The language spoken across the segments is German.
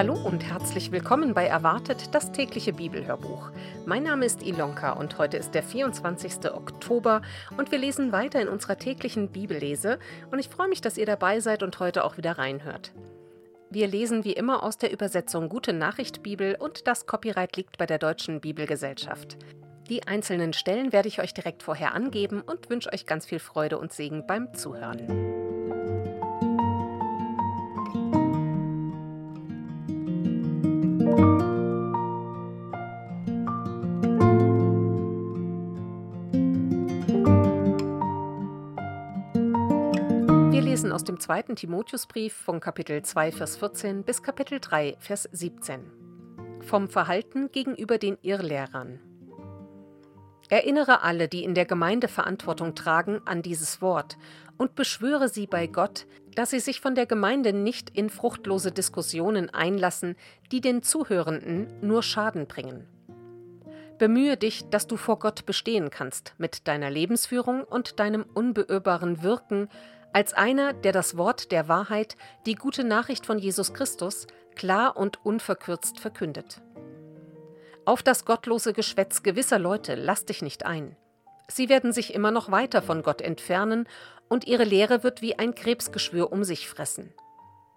Hallo und herzlich willkommen bei Erwartet, das tägliche Bibelhörbuch. Mein Name ist Ilonka und heute ist der 24. Oktober und wir lesen weiter in unserer täglichen Bibellese und ich freue mich, dass ihr dabei seid und heute auch wieder reinhört. Wir lesen wie immer aus der Übersetzung Gute Nachricht Bibel und das Copyright liegt bei der Deutschen Bibelgesellschaft. Die einzelnen Stellen werde ich euch direkt vorher angeben und wünsche euch ganz viel Freude und Segen beim Zuhören. Lesen aus dem zweiten Timotheusbrief von Kapitel 2, Vers 14 bis Kapitel 3, Vers 17. Vom Verhalten gegenüber den Irrlehrern. Erinnere alle, die in der Gemeinde Verantwortung tragen, an dieses Wort und beschwöre sie bei Gott, dass sie sich von der Gemeinde nicht in fruchtlose Diskussionen einlassen, die den Zuhörenden nur Schaden bringen. Bemühe dich, dass du vor Gott bestehen kannst mit deiner Lebensführung und deinem unbeirrbaren Wirken als einer, der das Wort der Wahrheit, die gute Nachricht von Jesus Christus, klar und unverkürzt verkündet. Auf das gottlose Geschwätz gewisser Leute lass dich nicht ein. Sie werden sich immer noch weiter von Gott entfernen und ihre Lehre wird wie ein Krebsgeschwür um sich fressen.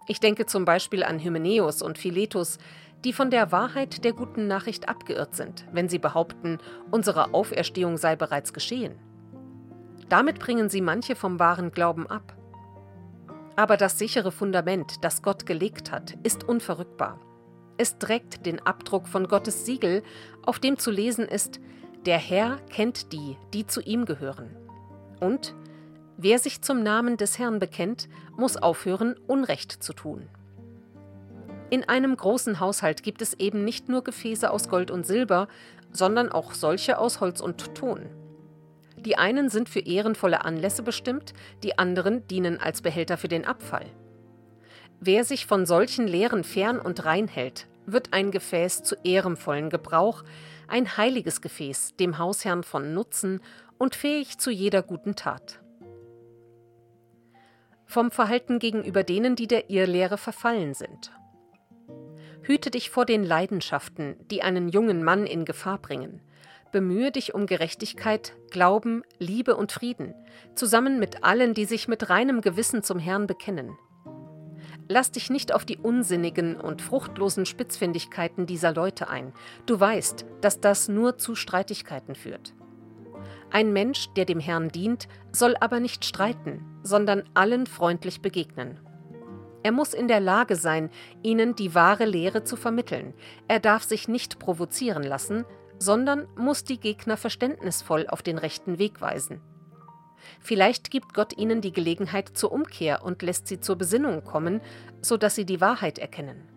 Ich denke zum Beispiel an Hymenäus und Philetus, die von der Wahrheit der guten Nachricht abgeirrt sind, wenn sie behaupten, unsere Auferstehung sei bereits geschehen. Damit bringen sie manche vom wahren Glauben ab. Aber das sichere Fundament, das Gott gelegt hat, ist unverrückbar. Es trägt den Abdruck von Gottes Siegel, auf dem zu lesen ist, der Herr kennt die, die zu ihm gehören. Und wer sich zum Namen des Herrn bekennt, muss aufhören, Unrecht zu tun. In einem großen Haushalt gibt es eben nicht nur Gefäße aus Gold und Silber, sondern auch solche aus Holz und Ton. Die einen sind für ehrenvolle Anlässe bestimmt, die anderen dienen als Behälter für den Abfall. Wer sich von solchen Lehren fern und rein hält, wird ein Gefäß zu ehrenvollen Gebrauch, ein heiliges Gefäß, dem Hausherrn von Nutzen und fähig zu jeder guten Tat. Vom Verhalten gegenüber denen, die der Irrlehre verfallen sind. Hüte dich vor den Leidenschaften, die einen jungen Mann in Gefahr bringen – Bemühe dich um Gerechtigkeit, Glauben, Liebe und Frieden, zusammen mit allen, die sich mit reinem Gewissen zum Herrn bekennen. Lass dich nicht auf die unsinnigen und fruchtlosen Spitzfindigkeiten dieser Leute ein. Du weißt, dass das nur zu Streitigkeiten führt. Ein Mensch, der dem Herrn dient, soll aber nicht streiten, sondern allen freundlich begegnen. Er muss in der Lage sein, ihnen die wahre Lehre zu vermitteln. Er darf sich nicht provozieren lassen, sondern muss die Gegner verständnisvoll auf den rechten Weg weisen. Vielleicht gibt Gott ihnen die Gelegenheit zur Umkehr und lässt sie zur Besinnung kommen, sodass sie die Wahrheit erkennen.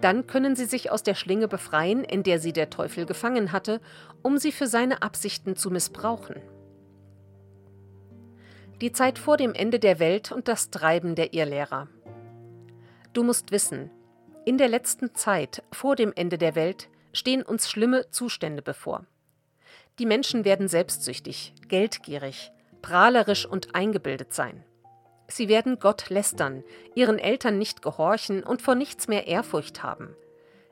Dann können sie sich aus der Schlinge befreien, in der sie der Teufel gefangen hatte, um sie für seine Absichten zu missbrauchen. Die Zeit vor dem Ende der Welt und das Treiben der Irrlehrer. Du musst wissen, in der letzten Zeit vor dem Ende der Welt stehen uns schlimme Zustände bevor. Die Menschen werden selbstsüchtig, geldgierig, prahlerisch und eingebildet sein. Sie werden Gott lästern, ihren Eltern nicht gehorchen und vor nichts mehr Ehrfurcht haben.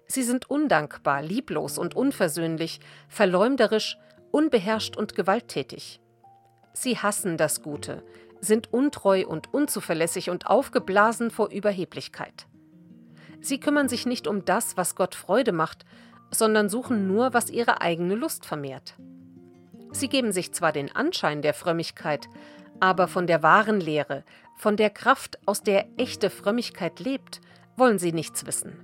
Sie sind undankbar, lieblos und unversöhnlich, verleumderisch, unbeherrscht und gewalttätig. Sie hassen das Gute, sind untreu und unzuverlässig und aufgeblasen vor Überheblichkeit. Sie kümmern sich nicht um das, was Gott Freude macht, sondern suchen nur, was ihre eigene Lust vermehrt. Sie geben sich zwar den Anschein der Frömmigkeit, aber von der wahren Lehre, von der Kraft, aus der echte Frömmigkeit lebt, wollen sie nichts wissen.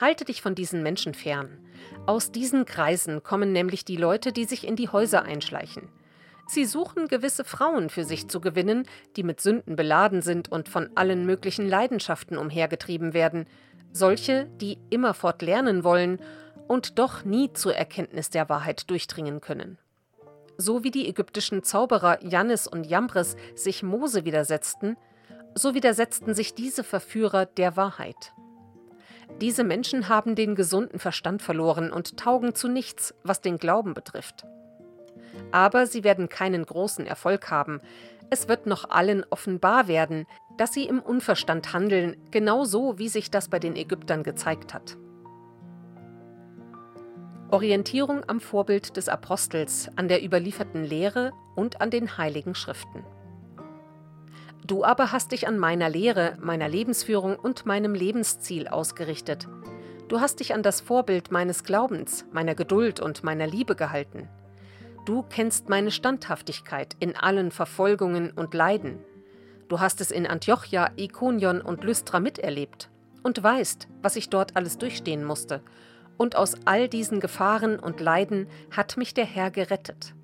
Halte dich von diesen Menschen fern. Aus diesen Kreisen kommen nämlich die Leute, die sich in die Häuser einschleichen. Sie suchen gewisse Frauen für sich zu gewinnen, die mit Sünden beladen sind und von allen möglichen Leidenschaften umhergetrieben werden, solche, die immerfort lernen wollen und doch nie zur Erkenntnis der Wahrheit durchdringen können. So wie die ägyptischen Zauberer Jannis und Jambres sich Mose widersetzten, so widersetzten sich diese Verführer der Wahrheit. Diese Menschen haben den gesunden Verstand verloren und taugen zu nichts, was den Glauben betrifft. Aber sie werden keinen großen Erfolg haben. Es wird noch allen offenbar werden, dass sie im Unverstand handeln, genauso wie sich das bei den Ägyptern gezeigt hat. Orientierung am Vorbild des Apostels, an der überlieferten Lehre und an den heiligen Schriften. Du aber hast dich an meiner Lehre, meiner Lebensführung und meinem Lebensziel ausgerichtet. Du hast dich an das Vorbild meines Glaubens, meiner Geduld und meiner Liebe gehalten. Du kennst meine Standhaftigkeit in allen Verfolgungen und Leiden. Du hast es in Antiochia, Ikonion und Lystra miterlebt und weißt, was ich dort alles durchstehen musste. Und aus all diesen Gefahren und Leiden hat mich der Herr gerettet.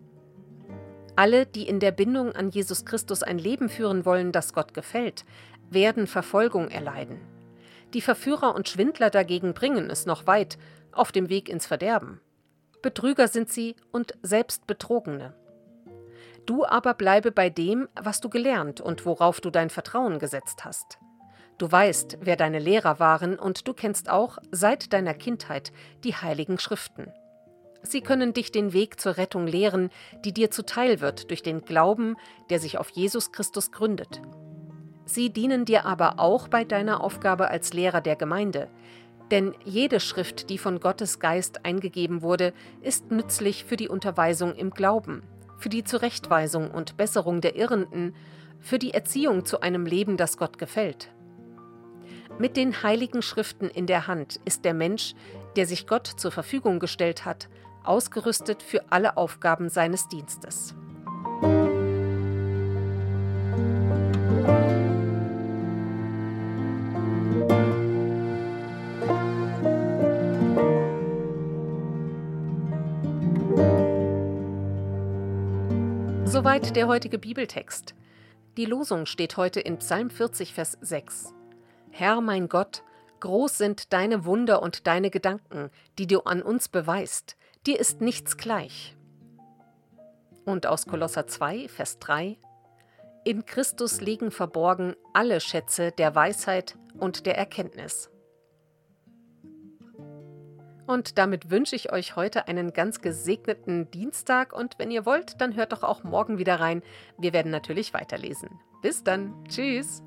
Alle, die in der Bindung an Jesus Christus ein Leben führen wollen, das Gott gefällt, werden Verfolgung erleiden. Die Verführer und Schwindler dagegen bringen es noch weit auf dem Weg ins Verderben. Betrüger sind sie und selbst Betrogene. Du aber bleibe bei dem, was du gelernt und worauf du dein Vertrauen gesetzt hast. Du weißt, wer deine Lehrer waren, und du kennst auch seit deiner Kindheit die heiligen Schriften. Sie können dich den Weg zur Rettung lehren, die dir zuteil wird durch den Glauben, der sich auf Jesus Christus gründet. Sie dienen dir aber auch bei deiner Aufgabe als Lehrer der Gemeinde, denn jede Schrift, die von Gottes Geist eingegeben wurde, ist nützlich für die Unterweisung im Glauben, für die Zurechtweisung und Besserung der Irrenden, für die Erziehung zu einem Leben, das Gott gefällt. Mit den heiligen Schriften in der Hand ist der Mensch, der sich Gott zur Verfügung gestellt hat, ausgerüstet für alle Aufgaben seines Dienstes. Soweit der heutige Bibeltext. Die Losung steht heute in Psalm 40, Vers 6. Herr mein Gott, groß sind deine Wunder und deine Gedanken, die du an uns beweist dir ist nichts gleich. Und aus Kolosser 2, Vers 3 In Christus liegen verborgen alle Schätze der Weisheit und der Erkenntnis. Und damit wünsche ich euch heute einen ganz gesegneten Dienstag und wenn ihr wollt, dann hört doch auch morgen wieder rein. Wir werden natürlich weiterlesen. Bis dann. Tschüss.